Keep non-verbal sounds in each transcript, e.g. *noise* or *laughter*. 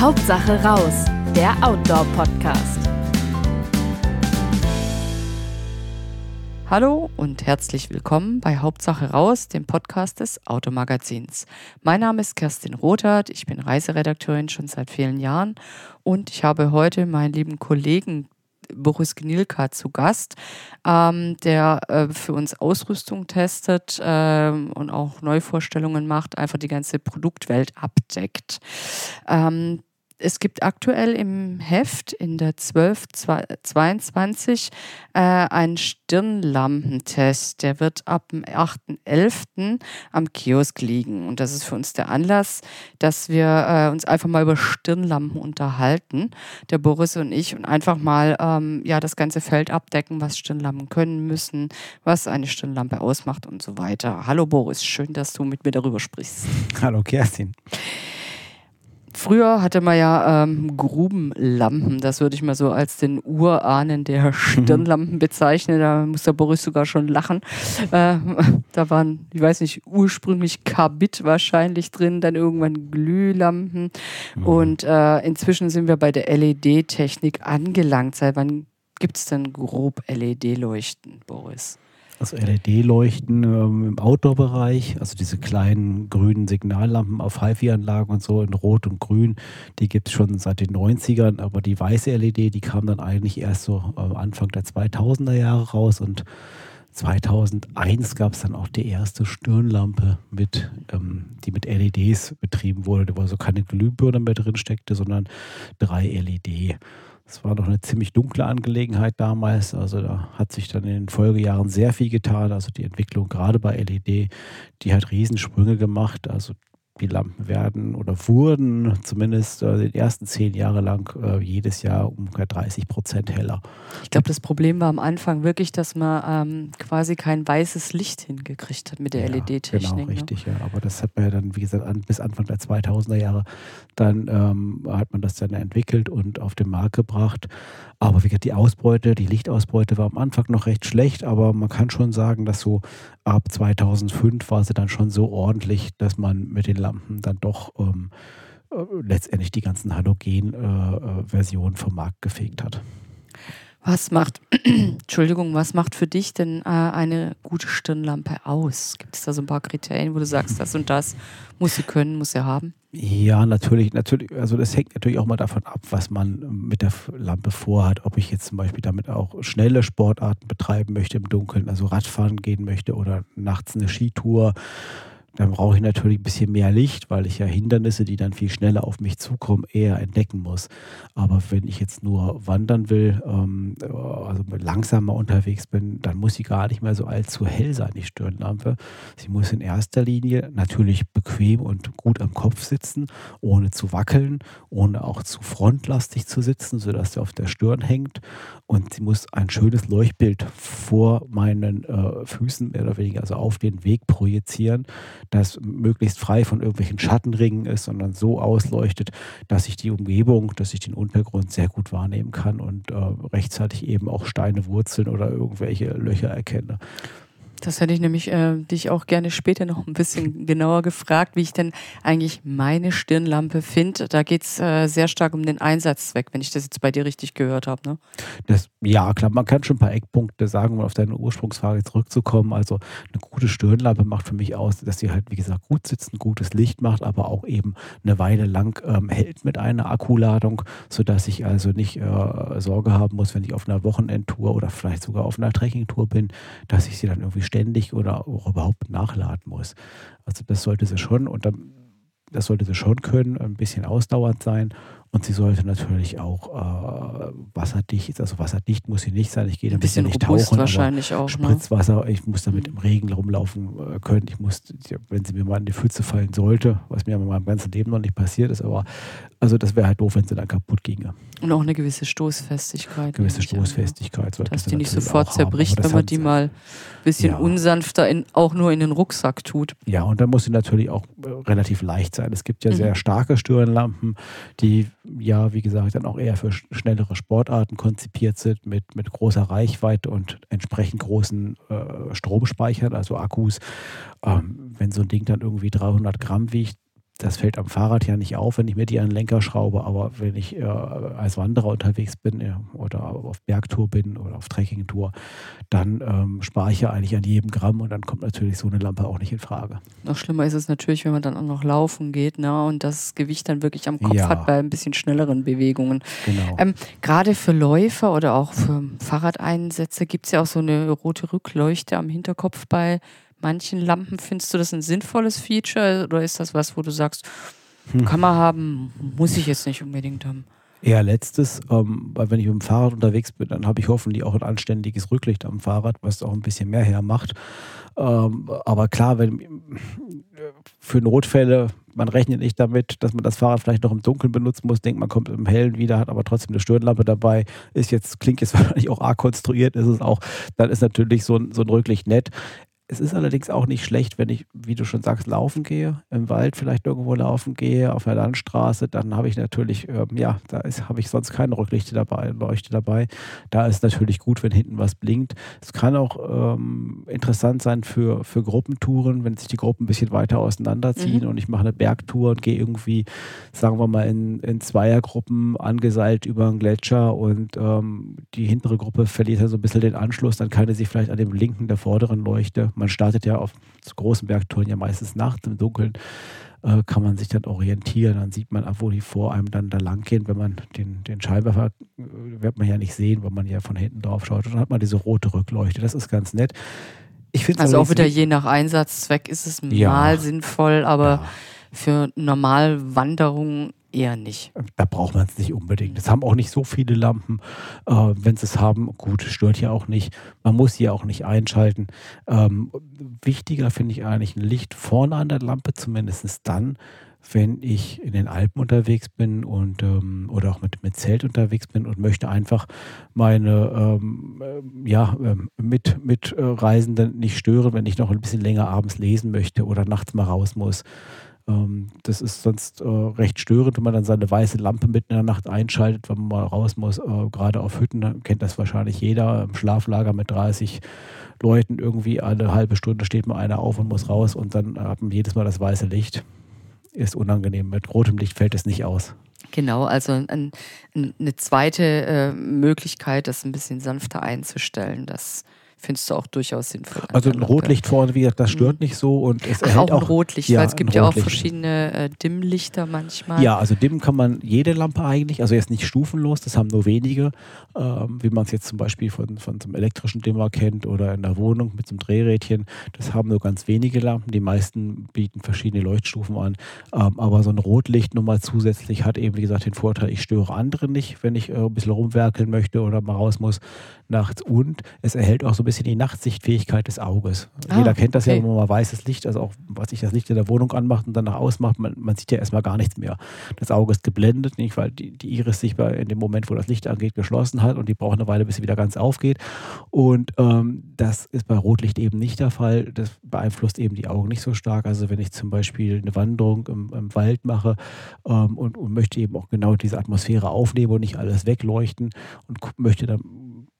Hauptsache raus, der Outdoor-Podcast. Hallo und herzlich willkommen bei Hauptsache raus, dem Podcast des Automagazins. Mein Name ist Kerstin Rothart, ich bin Reiseredakteurin schon seit vielen Jahren und ich habe heute meinen lieben Kollegen Boris Gnilka zu Gast, ähm, der äh, für uns Ausrüstung testet äh, und auch Neuvorstellungen macht, einfach die ganze Produktwelt abdeckt. Ähm, es gibt aktuell im Heft in der 1222 äh, einen Stirnlampentest. Der wird ab dem 8.11. am Kiosk liegen. Und das ist für uns der Anlass, dass wir äh, uns einfach mal über Stirnlampen unterhalten, der Boris und ich, und einfach mal ähm, ja, das ganze Feld abdecken, was Stirnlampen können müssen, was eine Stirnlampe ausmacht und so weiter. Hallo Boris, schön, dass du mit mir darüber sprichst. Hallo Kerstin. Früher hatte man ja ähm, Grubenlampen, das würde ich mal so als den Urahnen der Stirnlampen bezeichnen. Da muss der Boris sogar schon lachen. Äh, da waren, ich weiß nicht, ursprünglich Karbid wahrscheinlich drin, dann irgendwann Glühlampen. Mhm. Und äh, inzwischen sind wir bei der LED-Technik angelangt. Seit wann gibt es denn grob LED-Leuchten, Boris? Also LED-Leuchten ähm, im Outdoor-Bereich, also diese kleinen grünen Signallampen auf HiFi-Anlagen und so in Rot und Grün, die gibt es schon seit den 90ern, aber die weiße LED, die kam dann eigentlich erst so äh, Anfang der 2000er Jahre raus. Und 2001 gab es dann auch die erste Stirnlampe, mit, ähm, die mit LEDs betrieben wurde, wo also keine Glühbirne mehr drin steckte, sondern drei LED. Es war doch eine ziemlich dunkle Angelegenheit damals. Also da hat sich dann in den Folgejahren sehr viel getan. Also die Entwicklung gerade bei LED, die hat Riesensprünge gemacht. Also die Lampen werden oder wurden zumindest äh, die ersten zehn Jahre lang äh, jedes Jahr ungefähr 30 Prozent heller. Ich glaube, das Problem war am Anfang wirklich, dass man ähm, quasi kein weißes Licht hingekriegt hat mit der ja, LED-Technik. Genau, ne? richtig, ne? ja. Aber das hat man ja dann, wie gesagt, an, bis Anfang der 2000er Jahre, dann ähm, hat man das dann entwickelt und auf den Markt gebracht. Aber wie gesagt, die Ausbeute, die Lichtausbeute war am Anfang noch recht schlecht, aber man kann schon sagen, dass so ab 2005 war sie dann schon so ordentlich, dass man mit den Lampen dann doch ähm, äh, letztendlich die ganzen Halogen-Versionen äh, vom Markt gefegt hat. Was macht, *clears throat* Entschuldigung, was macht für dich denn äh, eine gute Stirnlampe aus? Gibt es da so ein paar Kriterien, wo du sagst, das und das muss sie können, muss sie haben? Ja, natürlich, natürlich. Also das hängt natürlich auch mal davon ab, was man mit der Lampe vorhat. Ob ich jetzt zum Beispiel damit auch schnelle Sportarten betreiben möchte im Dunkeln, also Radfahren gehen möchte oder nachts eine Skitour dann brauche ich natürlich ein bisschen mehr Licht, weil ich ja Hindernisse, die dann viel schneller auf mich zukommen, eher entdecken muss. Aber wenn ich jetzt nur wandern will, ähm, also langsamer unterwegs bin, dann muss sie gar nicht mehr so allzu hell sein, die Stirnlampe. Sie muss in erster Linie natürlich bequem und gut am Kopf sitzen, ohne zu wackeln, ohne auch zu frontlastig zu sitzen, sodass sie auf der Stirn hängt. Und sie muss ein schönes Leuchtbild vor meinen äh, Füßen mehr oder weniger, also auf den Weg projizieren das möglichst frei von irgendwelchen Schattenringen ist, sondern so ausleuchtet, dass ich die Umgebung, dass ich den Untergrund sehr gut wahrnehmen kann und äh, rechtzeitig eben auch Steine, Wurzeln oder irgendwelche Löcher erkenne. Das hätte ich nämlich äh, dich auch gerne später noch ein bisschen genauer gefragt, wie ich denn eigentlich meine Stirnlampe finde. Da geht es äh, sehr stark um den Einsatzzweck, wenn ich das jetzt bei dir richtig gehört habe. Ne? ja, klar, man kann schon ein paar Eckpunkte sagen, um auf deine Ursprungsfrage zurückzukommen. Also eine gute Stirnlampe macht für mich aus, dass sie halt, wie gesagt, gut sitzt, ein gutes Licht macht, aber auch eben eine Weile lang ähm, hält mit einer Akkuladung, sodass ich also nicht äh, Sorge haben muss, wenn ich auf einer Wochenendtour oder vielleicht sogar auf einer Trekkingtour bin, dass ich sie dann irgendwie ständig oder auch überhaupt nachladen muss. Also das sollte sie schon und dann, das sollte sie schon können, ein bisschen ausdauernd sein und sie sollte natürlich auch äh, wasserdicht, also wasserdicht muss sie nicht sein. Ich gehe ein bisschen, bisschen nicht tauchen, wahrscheinlich auch. Ne? Spritzwasser, ne? ich muss damit im Regen rumlaufen äh, können. Ich muss, wenn sie mir mal in die Pfütze fallen sollte, was mir in meinem ganzen Leben noch nicht passiert ist, aber also das wäre halt doof, wenn sie dann kaputt ginge. Und auch eine gewisse Stoßfestigkeit. Gewisse Stoßfestigkeit. Sollte Dass die nicht sofort zerbricht, wenn man die mal ein bisschen ja. unsanfter in, auch nur in den Rucksack tut. Ja, und dann muss sie natürlich auch äh, relativ leicht sein. Es gibt ja mhm. sehr starke Stirnlampen, die ja, wie gesagt, dann auch eher für schnellere Sportarten konzipiert sind, mit, mit großer Reichweite und entsprechend großen äh, Stromspeichern, also Akkus. Ähm, wenn so ein Ding dann irgendwie 300 Gramm wiegt, das fällt am Fahrrad ja nicht auf, wenn ich mir die an den Lenker schraube, aber wenn ich äh, als Wanderer unterwegs bin ja, oder auf Bergtour bin oder auf Trekkingtour, dann ähm, spare ich ja eigentlich an jedem Gramm und dann kommt natürlich so eine Lampe auch nicht in Frage. Noch schlimmer ist es natürlich, wenn man dann auch noch laufen geht ne, und das Gewicht dann wirklich am Kopf Ja. hat bei ein bisschen schnelleren Bewegungen. Genau. Ähm, Gerade für Läufer oder auch für Fahrradeinsätze gibt es ja auch so eine rote Rückleuchte am Hinterkopf bei manchen Lampen. Findest du das ein sinnvolles Feature oder ist das was, wo du sagst, Hm. kann man haben, muss ich jetzt nicht unbedingt haben? Eher letztes, ähm, weil wenn ich mit dem Fahrrad unterwegs bin, dann habe ich hoffentlich auch ein anständiges Rücklicht am Fahrrad, was auch ein bisschen mehr hermacht. Ähm, aber klar, wenn für Notfälle, man rechnet nicht damit, dass man das Fahrrad vielleicht noch im Dunkeln benutzen muss, denkt man kommt im Hellen wieder, hat aber trotzdem eine Stirnlampe dabei, ist jetzt, klingt jetzt *laughs* wahrscheinlich auch arg konstruiert, ist es auch, dann ist natürlich so ein, so ein Rücklicht nett. Es ist allerdings auch nicht schlecht, wenn ich, wie du schon sagst, laufen gehe, im Wald vielleicht irgendwo laufen gehe, auf einer Landstraße, dann habe ich natürlich, ähm, ja, da habe ich sonst keine Rücklichte dabei, Leuchte dabei. Da ist natürlich gut, wenn hinten was blinkt. Es kann auch ähm, interessant sein für, für Gruppentouren, wenn sich die Gruppen ein bisschen weiter auseinanderziehen Mhm. und ich mache eine Bergtour und gehe irgendwie, sagen wir mal, in, in Zweiergruppen angeseilt über einen Gletscher und ähm, die hintere Gruppe verliert dann so ein bisschen den Anschluss, dann kann er sich vielleicht an dem linken der vorderen Leuchte, man startet ja auf großen Bergtouren ja meistens nachts im Dunkeln, äh, kann man sich dann orientieren, dann sieht man, wo die vor einem dann da lang gehen, wenn man den, den Scheinwerfer, äh, wird man ja nicht sehen, weil man ja von hinten drauf schaut und dann hat man diese rote Rückleuchte, das ist ganz nett. Ich find's Also auch wieder je nach Einsatzzweck ist es Ja. mal sinnvoll, aber Ja. für Normalwanderungen eher nicht. Da braucht man es nicht unbedingt. Das haben auch nicht so viele Lampen. Äh, Wenn sie es haben, gut, stört ja auch nicht. Man muss sie ja auch nicht einschalten. Ähm, wichtiger finde ich eigentlich ein Licht vorne an der Lampe, zumindest dann, wenn ich in den Alpen unterwegs bin und ähm, oder auch mit, mit Zelt unterwegs bin und möchte einfach meine ähm, ähm, ja, ähm, mit, mit äh, nicht stören, wenn ich noch ein bisschen länger abends lesen möchte oder nachts mal raus muss. Ähm, das ist sonst äh, recht störend, wenn man dann seine weiße Lampe mitten in der Nacht einschaltet, wenn man mal raus muss. Äh, gerade auf Hütten kennt das wahrscheinlich jeder. Im Schlaflager mit 30 Leuten irgendwie alle halbe Stunde steht mal einer auf und muss raus und dann hat man jedes Mal das weiße Licht. Ist unangenehm. Mit rotem Licht fällt es nicht aus. Genau, also ein, ein, eine zweite äh, Möglichkeit, das ein bisschen sanfter einzustellen, das findest du auch durchaus sinnvoll. Also ein. Rotlicht vorne, wie gesagt, das stört nicht so und es Ach, erhält auch ein Rotlicht, ja, weil es gibt ja auch verschiedene äh, Dimmlichter manchmal. Ja, also dimmen kann man jede Lampe eigentlich, also jetzt nicht stufenlos, das haben nur wenige, ähm, wie man es jetzt zum Beispiel von, von so einem elektrischen Dimmer kennt oder in der Wohnung mit so einem Drehrädchen. Das haben nur ganz wenige Lampen, die meisten bieten verschiedene Leuchtstufen an. Ähm, aber so ein Rotlicht nochmal zusätzlich hat eben, wie gesagt, den Vorteil, ich störe andere nicht, wenn ich äh, ein bisschen rumwerkeln möchte oder mal raus muss nachts. Und es erhält auch so ein bisschen die Nachtsichtfähigkeit des Auges. Ah, Jeder kennt das ja, okay. wenn man mal weißes Licht, also auch was sich das Licht in der Wohnung anmacht und danach ausmacht, man, man sieht ja erstmal gar nichts mehr. Das Auge ist geblendet, nicht, weil die, die Iris sich bei, in dem Moment, wo das Licht angeht, geschlossen hat und die braucht eine Weile, bis sie wieder ganz aufgeht. Und ähm, das ist bei Rotlicht eben nicht der Fall. Das beeinflusst eben die Augen nicht so stark. Also wenn ich zum Beispiel eine Wanderung im, im Wald mache ähm, und, und möchte eben auch genau diese Atmosphäre aufnehmen und nicht alles wegleuchten und möchte dann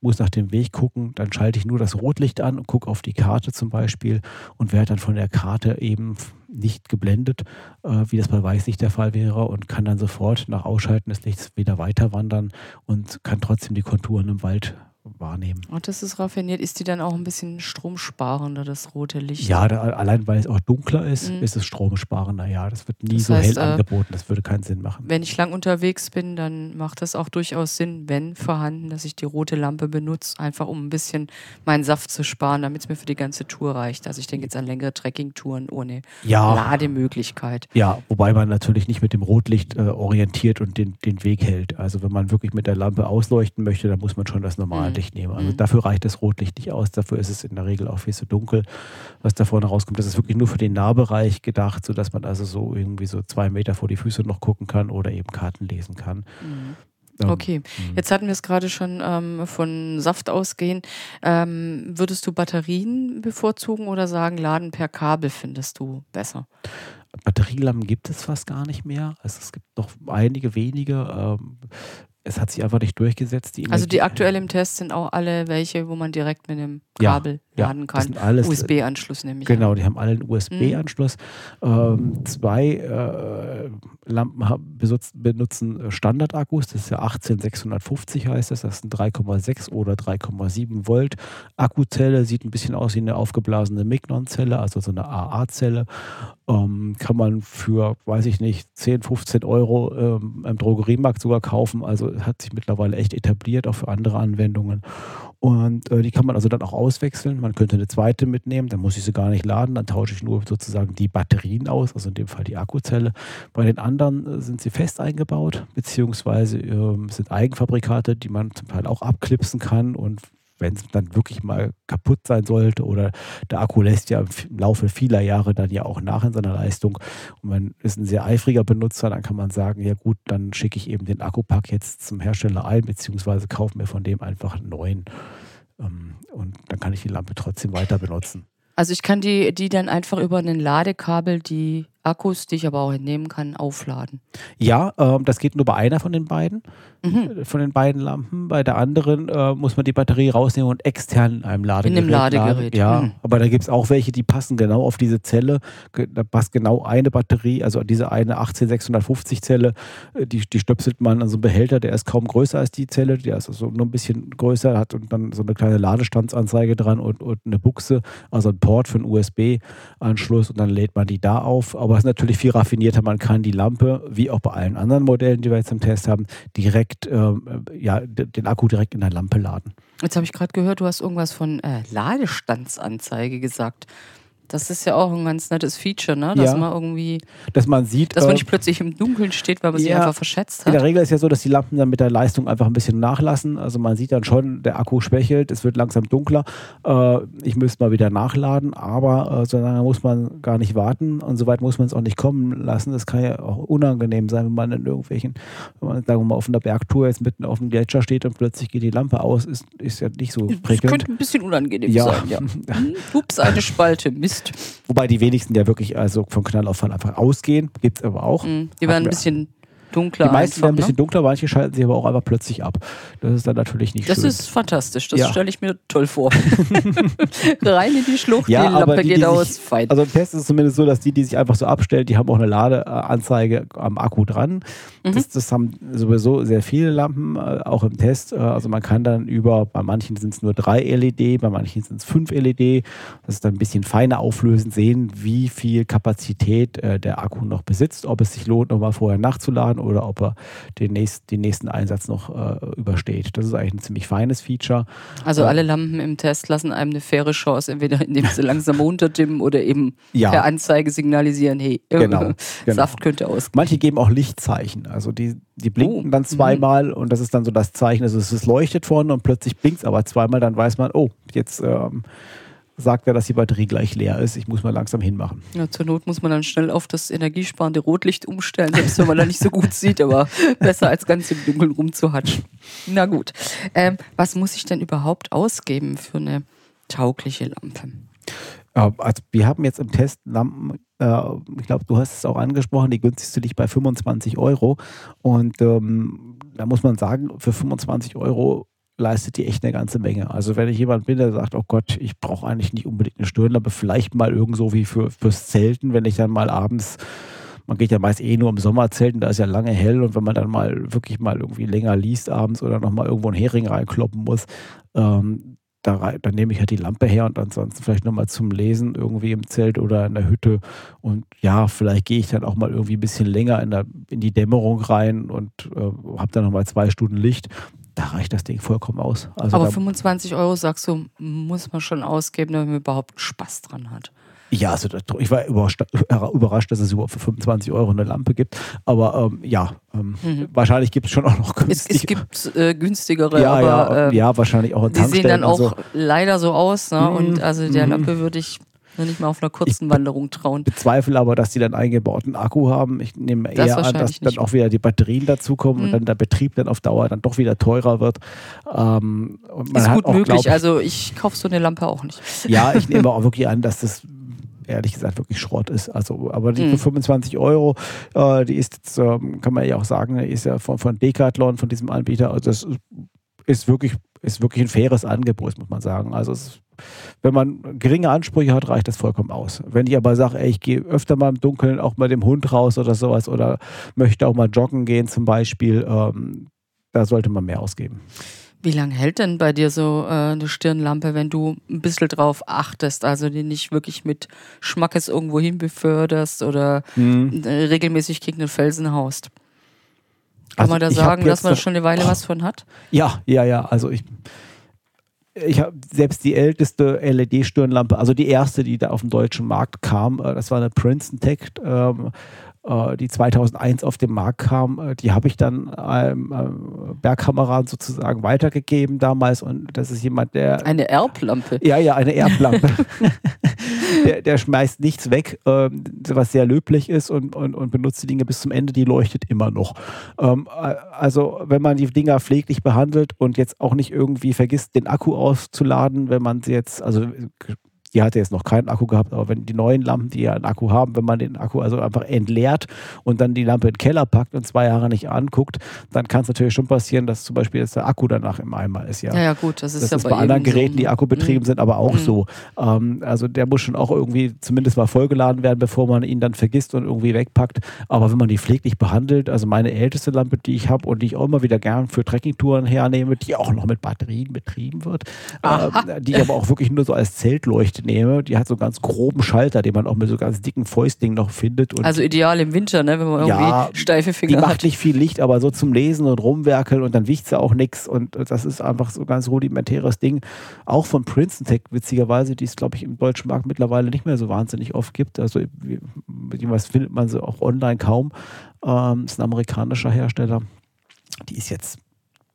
muss nach dem Weg gucken, dann schalte ich nur das Rotlicht an und gucke auf die Karte zum Beispiel und werde dann von der Karte eben nicht geblendet, äh, wie das bei Weißlicht der Fall wäre und kann dann sofort nach Ausschalten des Lichts wieder weiter wandern und kann trotzdem die Konturen im Wald wahrnehmen. Und das ist raffiniert. Ist die dann auch ein bisschen stromsparender, das rote Licht? Ja, da, allein weil es auch dunkler ist, Mhm. ist es stromsparender. Ja, das wird nie Das so heißt, hell äh, angeboten. Das würde keinen Sinn machen. Wenn ich lang unterwegs bin, dann macht das auch durchaus Sinn, wenn vorhanden, dass ich die rote Lampe benutze, einfach um ein bisschen meinen Saft zu sparen, damit es mir für die ganze Tour reicht. Also ich denke jetzt an längere Trekkingtouren ohne Ja, Lademöglichkeit. Ja, wobei man natürlich nicht mit dem Rotlicht äh, orientiert und den, den Weg hält. Also wenn man wirklich mit der Lampe ausleuchten möchte, dann muss man schon das normale Mhm. Licht nehmen. Also Mhm. dafür reicht das Rotlicht nicht aus. Dafür ist es in der Regel auch viel zu dunkel, was da vorne rauskommt. Das ist wirklich nur für den Nahbereich gedacht, sodass man also so irgendwie so zwei Meter vor die Füße noch gucken kann oder eben Karten lesen kann. Mhm. Ähm, Okay, jetzt hatten wir es gerade schon ähm, von Saft ausgehen. Ähm, würdest du Batterien bevorzugen oder sagen, Laden per Kabel findest du besser? Batterielampen gibt es fast gar nicht mehr. Also es gibt noch einige wenige. Ähm, es hat sich einfach nicht durchgesetzt. Die also die aktuell im Test sind auch alle welche, wo man direkt mit einem Kabel ja, laden kann. USB-Anschluss nämlich. Genau, die haben alle einen USB-Anschluss. Mhm. Ähm, zwei äh, Lampen benutzen, benutzen Standardakkus, das ist ja 18650 heißt das, das sind 3,6 oder 3,7 Volt. Akkuzelle sieht ein bisschen aus wie eine aufgeblasene Mignon-Zelle, also so eine AA-Zelle. Ähm, kann man für, weiß ich nicht, 10, 15 Euro ähm, im Drogeriemarkt sogar kaufen. Also hat sich mittlerweile echt etabliert, auch für andere Anwendungen. Und äh, die kann man also dann auch auswechseln. Man könnte eine zweite mitnehmen, dann muss ich sie gar nicht laden, dann tausche ich nur sozusagen die Batterien aus, also in dem Fall die Akkuzelle. Bei den anderen äh, sind sie fest eingebaut, beziehungsweise äh, sind Eigenfabrikate, die man zum Teil auch abklipsen kann und wenn es dann wirklich mal kaputt sein sollte oder der Akku lässt ja im Laufe vieler Jahre dann ja auch nach in seiner Leistung und man ist ein sehr eifriger Benutzer, dann kann man sagen, ja gut, dann schicke ich eben den Akkupack jetzt zum Hersteller ein, beziehungsweise kaufe mir von dem einfach einen neuen ähm, und dann kann ich die Lampe trotzdem weiter benutzen. Also ich kann die, die dann einfach über ein Ladekabel die Akkus, die ich aber auch entnehmen kann, aufladen. Ja, ähm, das geht nur bei einer von den beiden, mhm. von den beiden Lampen. Bei der anderen äh, muss man die Batterie rausnehmen und extern in einem Ladegerät. In einem Ladegerät. Laden. Ja, mhm. aber da gibt es auch welche, die passen genau auf diese Zelle. Da passt genau eine Batterie, also diese eine 18650 Zelle, äh, die, die stöpselt man an so einen Behälter, der ist kaum größer als die Zelle, der ist also nur ein bisschen größer, hat und dann so eine kleine Ladestandsanzeige dran und, und eine Buchse, also ein Port für einen USB-Anschluss und dann lädt man die da auf. Aber ist natürlich viel raffinierter. Man kann die Lampe, wie auch bei allen anderen Modellen, die wir jetzt im Test haben, direkt, äh, ja, den Akku direkt in der Lampe laden. Jetzt habe ich gerade gehört, du hast irgendwas von äh, Ladestandsanzeige gesagt. Das ist ja auch ein ganz nettes Feature, ne? Dass ja, man irgendwie. Dass man sieht. Dass man äh, nicht plötzlich im Dunkeln steht, weil man sich einfach verschätzt hat. In der Regel ist ja so, dass die Lampen dann mit der Leistung einfach ein bisschen nachlassen. Also man sieht dann schon, der Akku schwächelt, es wird langsam dunkler. Äh, ich müsste mal wieder nachladen, aber äh, so lange muss man gar nicht warten und so weit muss man es auch nicht kommen lassen. Das kann ja auch unangenehm sein, wenn man in irgendwelchen, wenn man, sagen wir mal, auf einer Bergtour jetzt mitten auf dem Gletscher steht und plötzlich geht die Lampe aus, ist, ist ja nicht so prickelnd. Das könnte ein bisschen unangenehm ja. sein, ja. *laughs* Hm, ups, eine Spalte, Mist. Mist. Wobei die wenigsten ja wirklich also vom Knallauffall einfach ausgehen. Gibt es aber auch. Mhm. Die werden ein bisschen dunkler. Die meisten werden ein bisschen ne? dunkler, manche schalten sich aber auch einfach plötzlich ab. Das ist dann natürlich nicht das schön. Das ist fantastisch, das ja. stelle ich mir toll vor. *laughs* Rein in die Schlucht, ja, die Lampe die, geht die aus, sich, fein. Also im Test ist es zumindest so, dass die, die sich einfach so abstellen, die haben auch eine Ladeanzeige am Akku dran. Mhm. Das, das, haben sowieso sehr viele Lampen, äh, auch im Test. Äh, also man kann dann über, bei manchen sind es nur drei LED, bei manchen sind es fünf LED. Das ist dann ein bisschen feiner auflösend sehen, wie viel Kapazität äh, der Akku noch besitzt, ob es sich lohnt, nochmal vorher nachzuladen kann oder ob er den, nächst, den nächsten Einsatz noch äh, übersteht. Das ist eigentlich ein ziemlich feines Feature. Also alle Lampen im Test lassen einem eine faire Chance, entweder indem sie langsam runterdimmen oder eben ja. per Anzeige signalisieren, hey, *laughs* genau, genau. Saft könnte aus. Manche geben auch Lichtzeichen. Also die, die blinken oh. dann zweimal mhm. und das ist dann so das Zeichen, also es leuchtet vorne und plötzlich blinkt es aber zweimal, dann weiß man, oh, jetzt ähm, sagt er, dass die Batterie gleich leer ist. Ich muss mal langsam hinmachen. Ja, zur Not muss man dann schnell auf das energiesparende Rotlicht umstellen, selbst wenn man da nicht so gut sieht, aber *laughs* besser als ganz im Dunkeln rumzuhatschen. Na gut. Ähm, was muss ich denn überhaupt ausgeben für eine taugliche Lampe? Also wir haben jetzt im Test Lampen, äh, ich glaube, du hast es auch angesprochen, die günstigste liegt bei 25 Euro. Und ähm, da muss man sagen, für 25 Euro leistet die echt eine ganze Menge. Also wenn ich jemand bin, der sagt, oh Gott, ich brauche eigentlich nicht unbedingt eine Stirnlampe, vielleicht mal irgendwo wie für, fürs Zelten, wenn ich dann mal abends, man geht ja meist eh nur im Sommer zelten, da ist ja lange hell und wenn man dann mal wirklich mal irgendwie länger liest abends oder nochmal irgendwo einen Hering reinkloppen muss, ähm, da, dann nehme ich halt die Lampe her und ansonsten vielleicht nochmal zum Lesen irgendwie im Zelt oder in der Hütte. Und ja, vielleicht gehe ich dann auch mal irgendwie ein bisschen länger in, der, in die Dämmerung rein und äh, habe dann nochmal zwei Stunden Licht da reicht das Ding vollkommen aus. Also Aber 25 Euro, sagst du, muss man schon ausgeben, damit man überhaupt Spaß dran hat. Ja, also ich war überrascht, dass es überhaupt für 25 Euro eine Lampe gibt. Aber ähm, ja, ähm, mhm. wahrscheinlich gibt es schon auch noch günstigere. Es, es gibt äh, günstigere, ja, aber ja, ähm, ja, wahrscheinlich auch in Die sehen dann auch so. leider so aus. Ne? Mhm. Und also der mhm. Lampe würde ich nicht mal auf einer kurzen ich Wanderung trauen. Ich bezweifle aber, dass die dann eingebauten Akku haben. Ich nehme das eher an, dass dann auch wieder die Batterien dazukommen mhm. und dann der Betrieb dann auf Dauer dann doch wieder teurer wird. Ähm, ist gut möglich. Glaub, also ich kaufe so eine Lampe auch nicht. *laughs* Ja, ich nehme *laughs* auch wirklich an, dass das ehrlich gesagt wirklich Schrott ist. Also, aber die mhm. für 25 Euro, äh, die ist jetzt, ähm, kann man ja auch sagen, ist ja von, von Decathlon, von diesem Anbieter. Also das ist wirklich, ist wirklich ein faires Angebot, muss man sagen. Also es, wenn man geringe Ansprüche hat, reicht das vollkommen aus. Wenn ich aber sage, ey, ich gehe öfter mal im Dunkeln auch mal dem Hund raus oder sowas oder möchte auch mal joggen gehen zum Beispiel, ähm, da sollte man mehr ausgeben. Wie lange hält denn bei dir so äh, eine Stirnlampe, wenn du ein bisschen drauf achtest, also die nicht wirklich mit Schmackes irgendwo hin beförderst oder mhm. regelmäßig gegen den Felsen haust? Kann also man da sagen, dass man schon eine Weile oh, was von hat? Ja, ja, ja. Also ich, ich habe selbst die älteste LED-Stirnlampe, also die erste, die da auf den deutschen Markt kam, äh, das war eine Princeton Tech. Ähm, äh, die 2001 auf den Markt kam, äh, die habe ich dann einem äh, Bergkameraden sozusagen weitergegeben damals und das ist jemand, der... Eine Erblampe? Ja, ja, eine Erblampe. *laughs* der, der, schmeißt nichts weg, ähm, was sehr löblich ist und, und, und, benutzt die Dinge bis zum Ende, die leuchtet immer noch. Ähm, also wenn man die Dinger pfleglich behandelt und jetzt auch nicht irgendwie vergisst, den Akku auszuladen, wenn man sie jetzt, also die hatte jetzt noch keinen Akku gehabt, aber wenn die neuen Lampen, die ja einen Akku haben, wenn man den Akku also einfach entleert und dann die Lampe in den Keller packt und zwei Jahre nicht anguckt, dann kann es natürlich schon passieren, dass zum Beispiel jetzt der Akku danach im Eimer ist. Ja, ja, ja gut, das ist das ja ist bei, bei anderen Geräten, so. die akkubetrieben mhm. sind, aber auch mhm. so. Ähm, also der muss schon auch irgendwie zumindest mal vollgeladen werden, bevor man ihn dann vergisst und irgendwie wegpackt. Aber wenn man die pfleglich behandelt, also meine älteste Lampe, die ich habe und die ich auch immer wieder gern für Trekkingtouren hernehme, die auch noch mit Batterien betrieben wird, äh, die ich aber auch wirklich nur so als Zeltleuchte nehme, die hat so einen ganz groben Schalter, den man auch mit so ganz dicken Fäustdingen noch findet. also ideal im Winter, ne, wenn man irgendwie ja, steife Finger die hat. Die macht nicht viel Licht, aber so zum Lesen und rumwerkeln und dann wiegt sie auch nichts und das ist einfach so ein ganz rudimentäres Ding. Auch von Princeton Tech, witzigerweise, die es, glaube ich, im deutschen Markt mittlerweile nicht mehr so wahnsinnig oft gibt. Also was findet man sie auch online kaum. Ähm, ist ein amerikanischer Hersteller. Die ist jetzt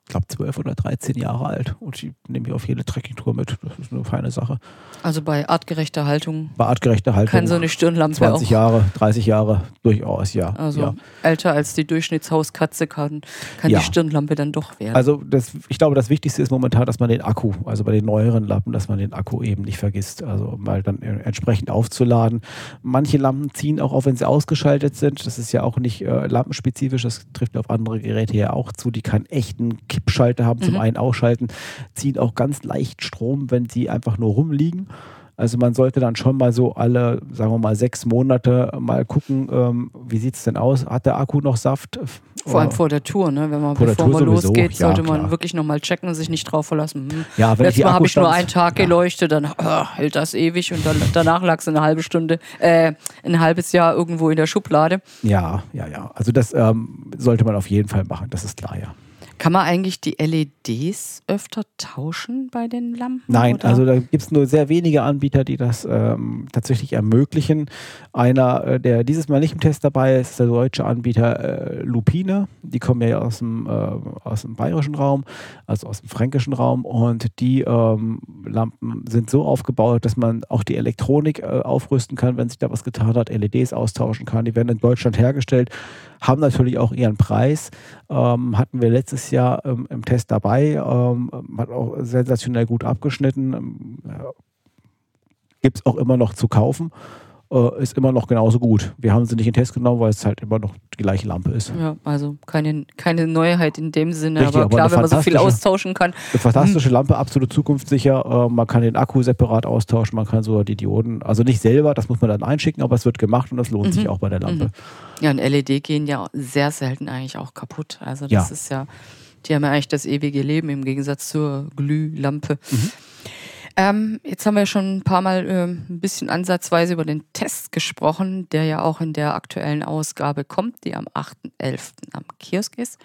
glaube, 12 oder 13 Jahre alt und die nehme ich auf jede Trekkingtour mit. Das ist eine feine Sache. Also bei artgerechter Haltung. Bei artgerechter Haltung. Kann so eine Stirnlampe 20 auch. Jahre, 30 Jahre durchaus, ja. Also ja. älter als die Durchschnittshauskatze kann, kann ja. die Stirnlampe dann doch werden. Also das, ich glaube, das Wichtigste ist momentan, dass man den Akku, also bei den neueren Lampen, dass man den Akku eben nicht vergisst. Also mal dann entsprechend aufzuladen. Manche Lampen ziehen auch auf, wenn sie ausgeschaltet sind. Das ist ja auch nicht äh, lampenspezifisch, das trifft auf andere Geräte ja auch zu, die keinen echten Kippschalter haben zum mhm. Ein- Ausschalten, ziehen auch ganz leicht Strom, wenn sie einfach nur rumliegen. Also man sollte dann schon mal so alle, sagen wir mal, sechs Monate mal gucken, ähm, wie sieht es denn aus? Hat der Akku noch Saft? Vor allem vor der Tour, ne? Wenn man vor bevor man sowieso. losgeht, sollte ja, man wirklich nochmal checken und sich nicht drauf verlassen. Hm. Ja, wenn Letztes Mal habe ich nur einen Tag ja. geleuchtet, dann oh, hält das ewig und dann, danach lag es eine halbe Stunde, äh, ein halbes Jahr irgendwo in der Schublade. Ja, ja, ja. Also das ähm, sollte man auf jeden Fall machen, das ist klar, ja. Kann man eigentlich die LEDs öfter tauschen bei den Lampen? Nein, oder? also da gibt es nur sehr wenige Anbieter, die das ähm, tatsächlich ermöglichen. Einer, äh, der dieses Mal nicht im Test dabei ist, ist der deutsche Anbieter äh, Lupine. Die kommen ja aus dem, äh, aus dem bayerischen Raum, also aus dem fränkischen Raum. Und die ähm, Lampen sind so aufgebaut, dass man auch die Elektronik äh, aufrüsten kann, wenn sich da was getan hat, LEDs austauschen kann. Die werden in Deutschland hergestellt, haben natürlich auch ihren Preis. Ähm, hatten wir letztes Jahr ähm, im Test dabei, ähm, hat auch sensationell gut abgeschnitten. Ähm, Gibt es auch immer noch zu kaufen äh, ist immer noch genauso gut. Wir haben sie nicht in Test genommen, weil es halt immer noch die gleiche Lampe ist. Ja, also keine, keine Neuheit in dem Sinne, Richtig, aber klar, wenn man so viel austauschen kann. Eine fantastische hm. Lampe, absolut zukunftssicher. Äh, man kann den Akku separat austauschen, man kann so die Dioden, also nicht selber, das muss man dann einschicken, aber es wird gemacht und das lohnt mhm. sich auch bei der Lampe. Mhm. Ja, und LED gehen ja sehr selten eigentlich auch kaputt. Also das ja. ist ja, die haben ja eigentlich das ewige Leben im Gegensatz zur Glühlampe. Mhm. Ähm, jetzt haben wir schon ein paar Mal äh, ein bisschen ansatzweise über den Test gesprochen, der ja auch in der aktuellen Ausgabe kommt, die am 8.11. am Kiosk ist.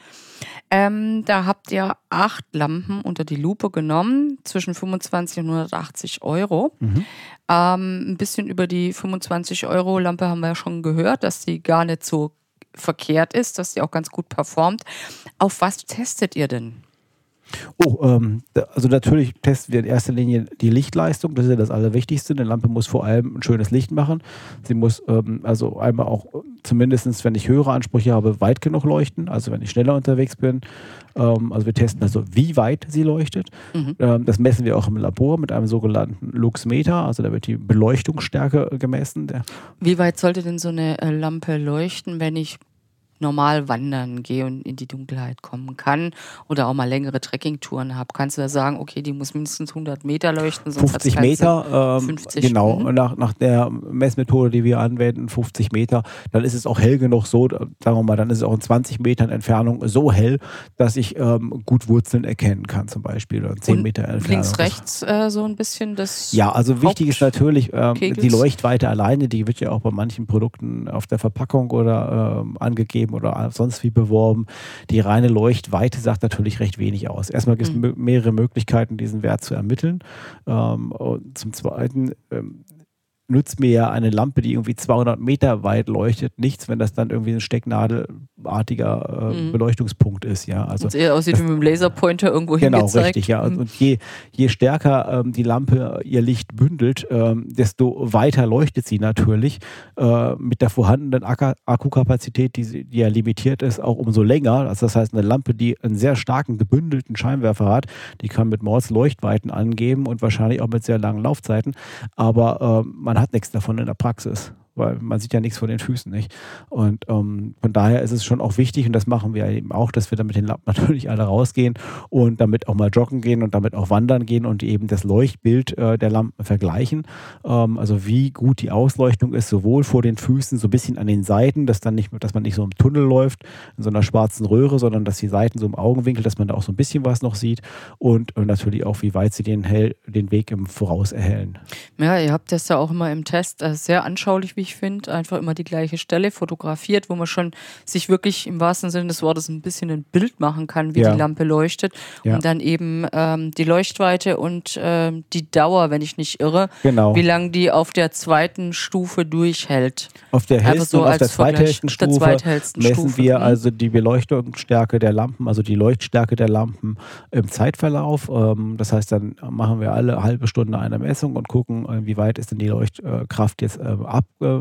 Ähm, da habt ihr acht Lampen unter die Lupe genommen, zwischen 25 und 180 Euro. Mhm. Ähm, ein bisschen über die 25 Euro Lampe haben wir ja schon gehört, dass die gar nicht so verkehrt ist, dass die auch ganz gut performt. Auf was testet ihr denn? Oh, ähm, also natürlich testen wir in erster Linie die Lichtleistung, das ist ja das Allerwichtigste. Eine Lampe muss vor allem ein schönes Licht machen. Sie muss ähm, also einmal auch zumindest, wenn ich höhere Ansprüche habe, weit genug leuchten, also wenn ich schneller unterwegs bin. Ähm, also wir testen also, wie weit sie leuchtet. Mhm. Ähm, das messen wir auch im Labor mit einem sogenannten Luxmeter, also da wird die Beleuchtungsstärke gemessen. Wie weit sollte denn so eine äh, Lampe leuchten, wenn ich normal wandern gehe und in die Dunkelheit kommen kann oder auch mal längere Trekkingtouren habe, kannst du da sagen, okay, die muss mindestens 100 Meter leuchten. Sonst 50 Meter, ähm, 50, genau, mhm. nach, nach der Messmethode, die wir anwenden, 50 Meter, dann ist es auch hell genug so, sagen wir mal, dann ist es auch in 20 Metern Entfernung so hell, dass ich ähm, gut Wurzeln erkennen kann zum Beispiel oder 10 und Meter Entfernung. Links, rechts äh, so ein bisschen das Ja, also Haupt wichtig ist natürlich ähm, die Leuchtweite alleine, die wird ja auch bei manchen Produkten auf der Verpackung oder ähm, angegeben angegeben oder sonst wie beworben. Die reine Leuchtweite sagt natürlich recht wenig aus. Erstmal gibt es mhm. mehrere Möglichkeiten, diesen Wert zu ermitteln. Ähm, zum Zweiten ähm, nützt mir ja eine Lampe, die irgendwie 200 Meter weit leuchtet, nichts, wenn das dann irgendwie ein stecknadelartiger äh, mhm. Beleuchtungspunkt ist. Ja, also es eher aussieht wie mit dem Laserpointer irgendwo *laughs* Genau, hingezeigt. richtig. Ja, mhm. und je, je stärker ähm, die Lampe ihr Licht bündelt, ähm, desto weiter leuchtet sie natürlich äh, mit der vorhandenen Akkukapazität, die, die ja limitiert ist, auch umso länger. Also das heißt, eine Lampe, die einen sehr starken gebündelten Scheinwerfer hat, die kann mit Morse Leuchtweiten angeben und wahrscheinlich auch mit sehr langen Laufzeiten, aber äh, man hat nichts davon in der Praxis weil man sieht ja nichts vor den Füßen, nicht? Und ähm, von daher ist es schon auch wichtig, und das machen wir eben auch, dass wir dann mit den Lampen *laughs* natürlich alle rausgehen und damit auch mal joggen gehen und damit auch wandern gehen und eben das Leuchtbild äh, der Lampen vergleichen. Ähm, also wie gut die Ausleuchtung ist, sowohl vor den Füßen, so ein bisschen an den Seiten, dass dann nicht, dass man nicht so im Tunnel läuft, in so einer schwarzen Röhre, sondern dass die Seiten so im Augenwinkel, dass man da auch so ein bisschen was noch sieht und, und natürlich auch, wie weit sie den, hell, den Weg im Voraus erhellen. Ja, ihr habt das ja auch immer im Test äh, sehr anschaulich, wie ich finde, einfach immer die gleiche Stelle fotografiert, wo man schon sich wirklich im wahrsten Sinne des Wortes ein bisschen ein Bild machen kann, wie ja. die Lampe leuchtet. Ja. Und dann eben ähm, die Leuchtweite und ähm, die Dauer, wenn ich nicht irre, genau. wie lange die auf der zweiten Stufe durchhält. Auf der hellsten so auf der zweithellsten Stufe der zweithellsten messen Stufe. wir mhm. also die Beleuchtungsstärke der Lampen, also die Leuchtstärke der Lampen im Zeitverlauf. Ähm, das heißt, dann machen wir alle halbe Stunde eine Messung und gucken, wie weit ist denn die Leuchtkraft jetzt äh, ab, äh,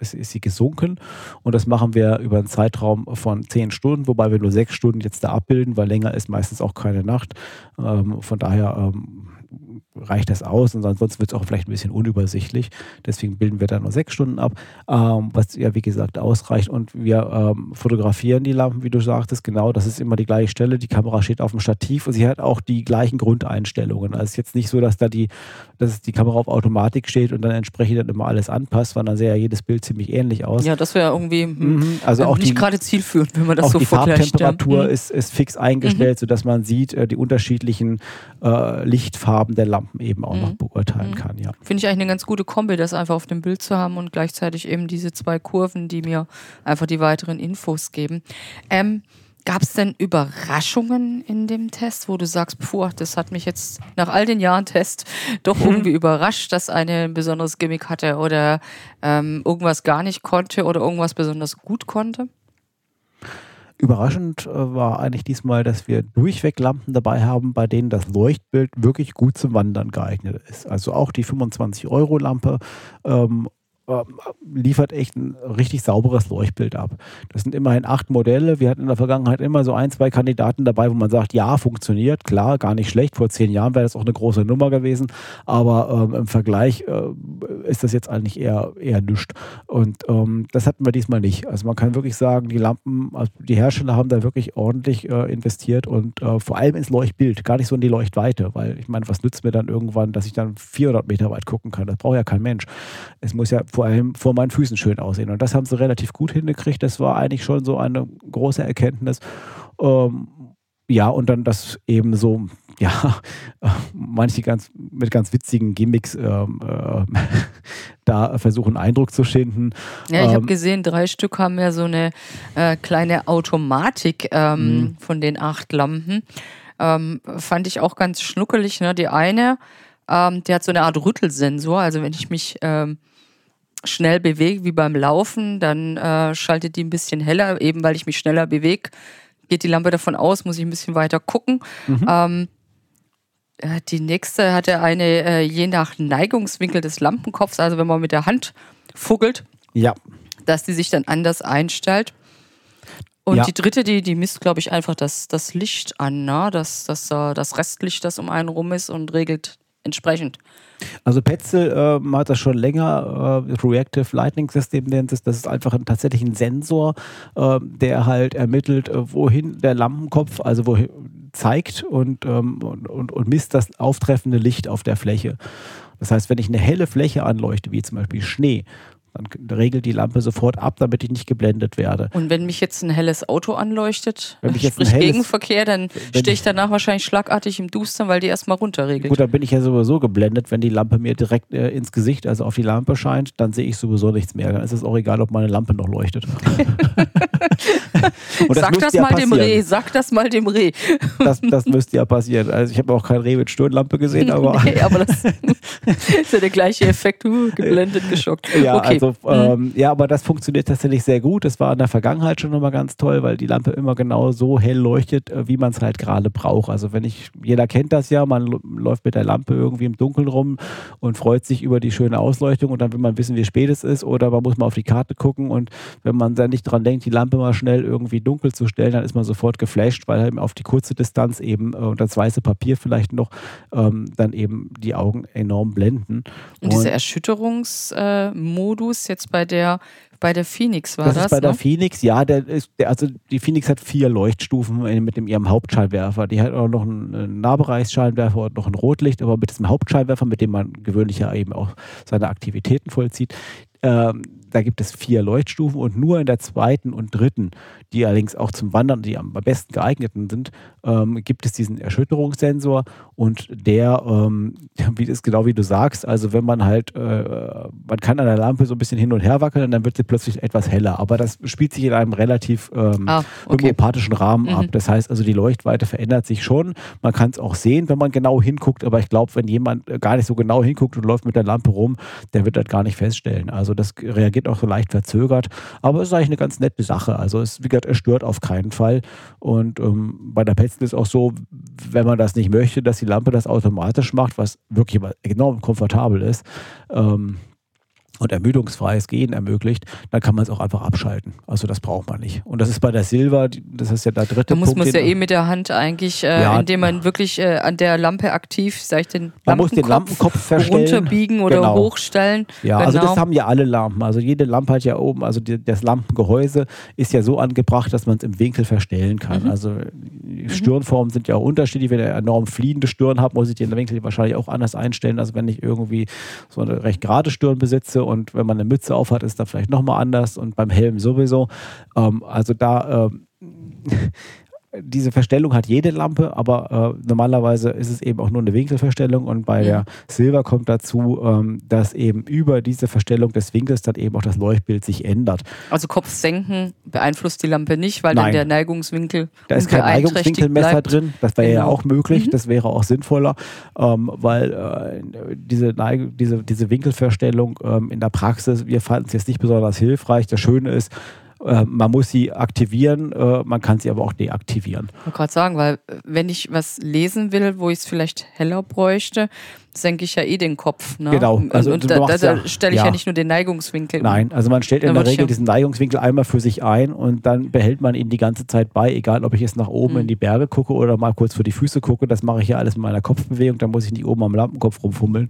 ist, ist, sie gesunken. Und das machen wir über einen Zeitraum von zehn Stunden, wobei wir nur sechs Stunden jetzt da abbilden, weil länger ist meistens auch keine Nacht. Ähm, von daher ähm, reicht das aus und ansonsten wird es auch vielleicht ein bisschen unübersichtlich. Deswegen bilden wir da nur sechs Stunden ab, ähm, was ja wie gesagt ausreicht. Und wir ähm, fotografieren die Lampen, wie du sagtest, genau, das ist immer die gleiche Stelle. Die Kamera steht auf dem Stativ und sie hat auch die gleichen Grundeinstellungen. Also es ist jetzt nicht so, dass da die, dass die Kamera auf Automatik steht und dann entsprechend dann immer alles anpasst, weil dann sähe ja jedes Bild ziemlich ähnlich aus. Ja, das wäre irgendwie hm, mhm, also auch nicht gerade zielführend, wenn man das auch so die Farbtemperatur mhm. ist, ist fix eingestellt, mhm. sodass man sieht, äh, die unterschiedlichen äh, Lichtfarben der Lampen eben auch mhm. noch beurteilen mhm. kann. Ja. Finde ich eigentlich eine ganz gute Kombi, das einfach auf dem Bild zu haben und gleichzeitig eben diese zwei Kurven, die mir einfach die weiteren Infos geben. Ähm, Gab es denn Überraschungen in dem Test, wo du sagst, puh, das hat mich jetzt nach all den Jahren Test *laughs* doch *laughs* irgendwie überrascht, dass eine ein besonderes Gimmick hatte oder ähm, irgendwas gar nicht konnte oder irgendwas besonders gut konnte? Überraschend äh, war eigentlich diesmal, dass wir durchweg Lampen dabei haben, bei denen das Leuchtbild wirklich gut zum Wandern geeignet ist. Also auch die 25-Euro-Lampe ähm, ähm, liefert echt ein richtig sauberes Leuchtbild ab. Das sind immerhin acht Modelle. Wir hatten in der Vergangenheit immer so ein, zwei Kandidaten dabei, wo man sagt, ja, funktioniert, klar, gar nicht schlecht. Vor zehn Jahren wäre das auch eine große Nummer gewesen, aber ähm, im Vergleich äh, ist das jetzt eigentlich eher, eher nichts. Und ähm, das hatten wir diesmal nicht. Also man kann wirklich sagen, die Lampen, also die Hersteller haben da wirklich ordentlich äh, investiert und äh, vor allem ins Leuchtbild, gar nicht so in die Leuchtweite, weil ich meine, was nützt mir dann irgendwann, dass ich dann 400 Meter weit gucken kann? Das braucht ja kein Mensch. Es muss ja vor vor allem vor meinen Füßen schön aussehen. Und das haben sie relativ gut hingekriegt. Das war eigentlich schon so eine große Erkenntnis. Ähm, ja, und dann das eben so, *laughs* ja, manche ganz mit ganz witzigen Gimmicks ähm, äh, *laughs* da versuchen Eindruck zu schinden. Ja, ich ähm, habe gesehen, drei Stück haben ja so eine äh, kleine Automatik ähm, mhm. von den acht Lampen. Ähm, fand ich auch ganz schnuckelig. Ne? Die eine, ähm, die hat so eine Art Rüttelsensor. Also wenn ich mich ähm, schnell bewege wie beim Laufen, dann äh, schaltet die ein bisschen heller, eben weil ich mich schneller bewege, geht die Lampe davon aus, muss ich ein bisschen weiter gucken. Mhm. Ähm, äh, die nächste hatte eine, äh, je nach Neigungswinkel des Lampenkopfs, also wenn man mit der Hand fuggelt, Ja, dass die sich dann anders einstellt. Und Ja. die dritte, die, die misst, glaube ich, einfach das, das Licht an, ne? das, das, das Restlicht, das um einen rum ist und regelt entsprechend. Also Petzl ähm, hat das schon länger, äh, Reactive Lightning System nennt es. Das ist einfach ein, tatsächlich ein Sensor, ähm, der halt ermittelt, äh, wohin der Lampenkopf, also wohin zeigt und, ähm, und, und, und misst das auftreffende Licht auf der Fläche. Das heißt, wenn ich eine helle Fläche anleuchte, wie zum Beispiel Schnee, dann regelt die Lampe sofort ab, damit ich nicht geblendet werde. Und wenn mich jetzt ein helles Auto anleuchtet, Wenn mich *laughs* jetzt sprich helles- Gegenverkehr, dann stehe ich ich- danach wahrscheinlich schlagartig im Dustern, weil die erstmal runterregelt. Gut, dann bin ich ja sowieso geblendet, wenn die Lampe mir direkt äh, ins Gesicht, also auf die Lampe scheint, dann sehe ich sowieso nichts mehr. Dann ist es auch egal, ob meine Lampe noch leuchtet. *laughs* *laughs* Und sag müsste das ja mal dem passieren. Reh, sag das mal dem Reh. Das, das *laughs* müsste ja passieren. Also ich habe auch kein Reh mit Stirnlampe gesehen, *laughs* aber nee, aber das *laughs* ist ja der gleiche Effekt, uh, geblendet, geschockt. ja, okay. also ähm, ja, aber das funktioniert tatsächlich sehr gut. Das war in der Vergangenheit schon immer ganz toll, weil die Lampe immer genau so hell leuchtet, äh, wie man es halt gerade braucht. Also wenn ich, jeder kennt das ja, man läuft mit der Lampe irgendwie im Dunkeln rum und freut sich über die schöne Ausleuchtung und dann will man wissen, wie spät es ist oder man muss mal auf die Karte gucken und wenn man dann nicht dran denkt, die Lampe mal schnell irgendwie dunkel zu stellen, dann ist man sofort geflasht, weil eben auf die kurze Distanz eben äh, und das weiße Papier vielleicht noch ähm, dann eben die Augen enorm blenden. Und dieser Erschütterungsmodus jetzt bei der, bei der Phoenix war das, das, ist bei der ne? Phoenix, ja, der ist, der, also die Phoenix hat vier Leuchtstufen mit dem, ihrem Hauptscheinwerfer. Die hat auch noch einen, einen Nahbereichsscheinwerfer und noch ein Rotlicht, aber mit diesem Hauptscheinwerfer, mit dem man gewöhnlich ja eben auch seine Aktivitäten vollzieht, ähm, da gibt es vier Leuchtstufen und nur in der zweiten und dritten, die allerdings auch zum Wandern die am besten geeigneten sind, ähm, gibt es diesen Erschütterungssensor und der, ähm, *laughs* wie das genau wie du sagst, also wenn man halt, äh, man kann an der Lampe so ein bisschen hin und her wackeln und dann wird sie plötzlich etwas heller, aber das spielt sich in einem relativ ähm, Ah, okay. homöopathischen Rahmen ab. Mhm. Das heißt also, die Leuchtweite verändert sich schon. Man kann es auch sehen, wenn man genau hinguckt, aber ich glaube, wenn jemand äh, gar nicht so genau hinguckt und läuft mit der Lampe rum, der wird das gar nicht feststellen. Also das reagiert auch so leicht verzögert, aber es ist eigentlich eine ganz nette Sache. Also es, wie gesagt, es stört auf keinen Fall. Und ähm, bei der Petzl ist auch so, wenn man das nicht möchte, dass die Lampe das automatisch macht, was wirklich enorm komfortabel ist. Ähm, und ermüdungsfreies Gehen ermöglicht, dann kann man es auch einfach abschalten. Also das braucht man nicht. Und das ist bei der Silver, das ist ja der dritte Da muss Punkt. man es ja den- eh mit der Hand eigentlich, äh, Ja. indem man wirklich äh, an der Lampe aktiv, sag ich, den man muss den Lampenkopf Lampenkopf verstellen. runterbiegen oder Genau. hochstellen. Ja, genau. also das haben ja alle Lampen. Also jede Lampe hat ja oben, also die, das Lampengehäuse ist ja so angebracht, dass man es im Winkel verstellen kann. Mhm. Also die Stirnformen sind ja auch unterschiedlich. Wenn ihr enorm fliehende Stirn habt, muss ich den Winkel wahrscheinlich auch anders einstellen, als wenn ich irgendwie so eine recht gerade Stirn besitze und wenn man eine Mütze auf hat, ist da vielleicht nochmal anders und beim Helm sowieso. Ähm, also da ähm, *laughs* diese Verstellung hat jede Lampe, aber äh, normalerweise ist es eben auch nur eine Winkelverstellung und bei Mhm. der Silver kommt dazu, ähm, dass eben über diese Verstellung des Winkels dann eben auch das Leuchtbild sich ändert. Also Kopf senken beeinflusst die Lampe nicht, weil dann Nein. der Neigungswinkel Da ist kein Neigungswinkelmesser bleibt. drin, das wäre ja Genau. auch möglich, Mhm. das wäre auch sinnvoller, ähm, weil äh, diese, Neig diese, diese Winkelverstellung ähm, in der Praxis, wir fanden es jetzt nicht besonders hilfreich. Das Schöne ist, äh, man muss sie aktivieren, äh, man kann sie aber auch deaktivieren. Ich wollte gerade sagen, weil äh, wenn ich was lesen will, wo ich es vielleicht heller bräuchte, senke ich ja eh den Kopf. Ne? Genau, Und, also und du da, da, da stelle ich ja. ja. nicht nur den Neigungswinkel. Nein, also man stellt in der Regel diesen Neigungswinkel einmal für sich ein und dann behält man ihn die ganze Zeit bei, egal ob ich jetzt nach oben Mhm. in die Berge gucke oder mal kurz für die Füße gucke. Das mache ich ja alles mit meiner Kopfbewegung, da muss ich nicht oben am Lampenkopf rumfummeln.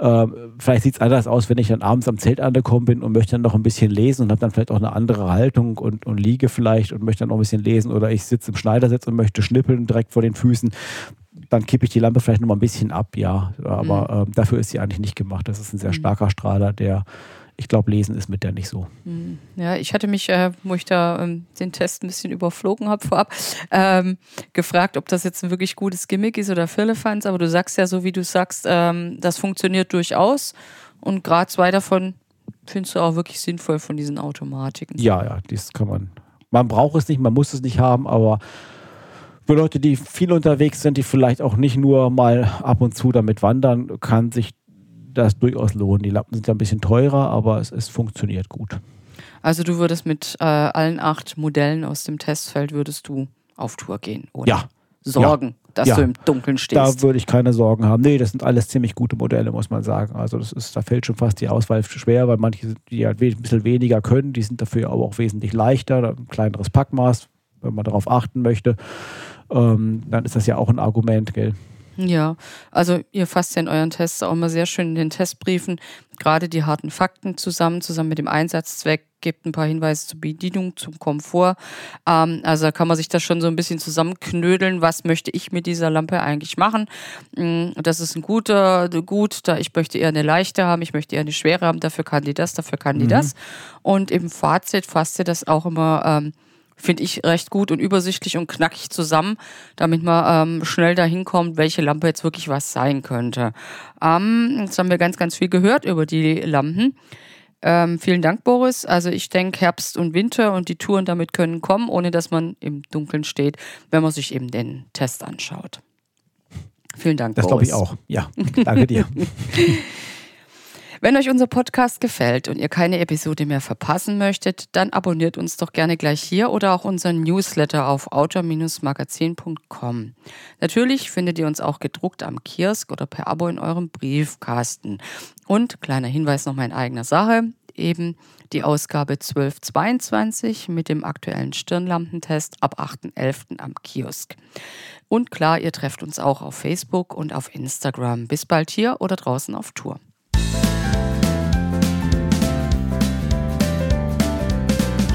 Ähm, vielleicht sieht es anders aus, wenn ich dann abends am Zelt angekommen bin und möchte dann noch ein bisschen lesen und habe dann vielleicht auch eine andere Haltung und, und liege vielleicht und möchte dann noch ein bisschen lesen oder ich sitze im Schneidersitz und möchte schnippeln direkt vor den Füßen. Dann kippe ich die Lampe vielleicht noch mal ein bisschen ab, ja. Aber ähm, dafür ist sie eigentlich nicht gemacht. Das ist ein sehr Mhm. starker Strahler, der, ich glaube, lesen ist mit der nicht so. Hm, Ja, ich hatte mich, äh, wo ich da ähm, den Test ein bisschen überflogen habe vorab, ähm, gefragt, ob das jetzt ein wirklich gutes Gimmick ist oder Firlefanz. Aber du sagst ja so, wie du sagst, ähm, das funktioniert durchaus. Und gerade zwei davon findest du auch wirklich sinnvoll von diesen Automatiken. Ja, ja, das kann man. Man braucht es nicht, man muss es nicht haben, aber für Leute, die viel unterwegs sind, die vielleicht auch nicht nur mal ab und zu damit wandern, kann sich das durchaus lohnen. Die Lampen sind ja ein bisschen teurer, aber es, es funktioniert gut. Also du würdest mit äh, allen acht Modellen aus dem Testfeld würdest du auf Tour gehen, oder? Ja. Sorgen, Ja. dass Ja. du im Dunkeln Da stehst. würde ich keine Sorgen haben. Nee, das sind alles ziemlich gute Modelle, muss man sagen. Also das ist, da fällt schon fast die Auswahl schwer, weil manche, die halt ein bisschen weniger können, die sind dafür aber auch wesentlich leichter, ein kleineres Packmaß, wenn man darauf achten möchte. Ähm, dann ist das ja auch ein Argument, gell? Ja, also ihr fasst ja in euren Tests auch immer sehr schön in den Testbriefen gerade die harten Fakten zusammen, zusammen mit dem Einsatzzweck, gebt ein paar Hinweise zur Bedienung, zum Komfort. Ähm, also da kann man sich das schon so ein bisschen zusammenknödeln, was möchte ich mit dieser Lampe eigentlich machen. Mm, Das ist ein guter, gut, da ich möchte eher eine leichte haben, ich möchte eher eine schwere haben, dafür kann die das, dafür kann die das. Und im Fazit fasst ihr das auch immer ähm, finde ich recht gut und übersichtlich und knackig zusammen, damit man ähm, schnell dahin kommt, welche Lampe jetzt wirklich was sein könnte. Ähm, jetzt haben wir ganz, ganz viel gehört über die Lampen. Ähm, vielen Dank, Boris. Also ich denke, Herbst und Winter und die Touren damit können kommen, ohne dass man im Dunkeln steht, wenn man sich eben den Test anschaut. Vielen Dank, Das glaube ich auch. Ja, danke dir. *laughs* Wenn euch unser Podcast gefällt und ihr keine Episode mehr verpassen möchtet, dann abonniert uns doch gerne gleich hier oder auch unseren Newsletter auf autor-magazin.com. Natürlich findet ihr uns auch gedruckt am Kiosk oder per Abo in eurem Briefkasten. Und kleiner Hinweis noch mal in eigener Sache, eben die Ausgabe 1222 mit dem aktuellen Stirnlampentest ab 8.11. am Kiosk. Und klar, ihr trefft uns auch auf Facebook und auf Instagram. Bis bald hier oder draußen auf Tour.